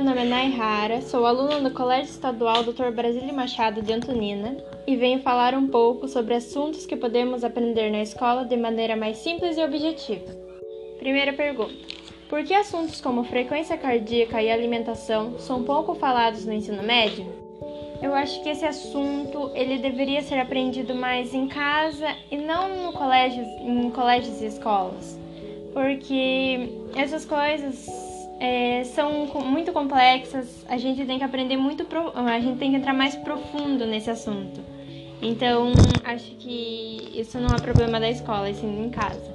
nome é Nairara, sou aluna do Colégio Estadual Dr. Brasílio Machado de Antonina e venho falar um pouco sobre assuntos que podemos aprender na escola de maneira mais simples e objetiva. Primeira pergunta: Por que assuntos como frequência cardíaca e alimentação são pouco falados no ensino médio? Eu acho que esse assunto ele deveria ser aprendido mais em casa e não no colégio, em colégios e escolas, porque essas coisas é, são muito complexas, a gente tem que aprender muito, pro, a gente tem que entrar mais profundo nesse assunto. Então, acho que isso não é problema da escola, e sim em casa.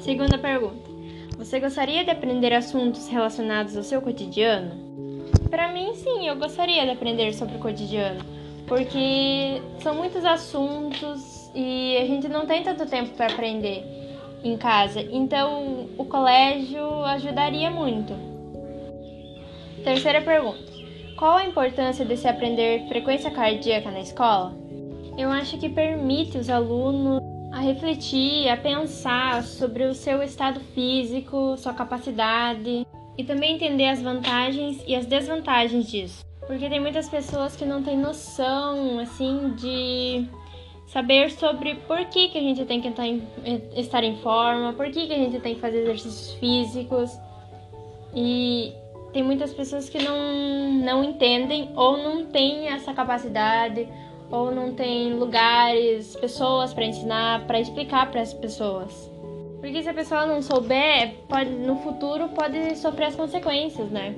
Segunda pergunta: Você gostaria de aprender assuntos relacionados ao seu cotidiano? Para mim, sim, eu gostaria de aprender sobre o cotidiano, porque são muitos assuntos e a gente não tem tanto tempo para aprender em casa. Então, o colégio ajudaria muito. Terceira pergunta: Qual a importância de se aprender frequência cardíaca na escola? Eu acho que permite os alunos a refletir, a pensar sobre o seu estado físico, sua capacidade e também entender as vantagens e as desvantagens disso. Porque tem muitas pessoas que não têm noção assim de saber sobre por que, que a gente tem que estar em forma, por que, que a gente tem que fazer exercícios físicos. E tem muitas pessoas que não, não entendem ou não têm essa capacidade ou não tem lugares, pessoas para ensinar, para explicar para as pessoas. Porque se a pessoa não souber, pode, no futuro pode sofrer as consequências, né?